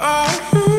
Oh. Hmm.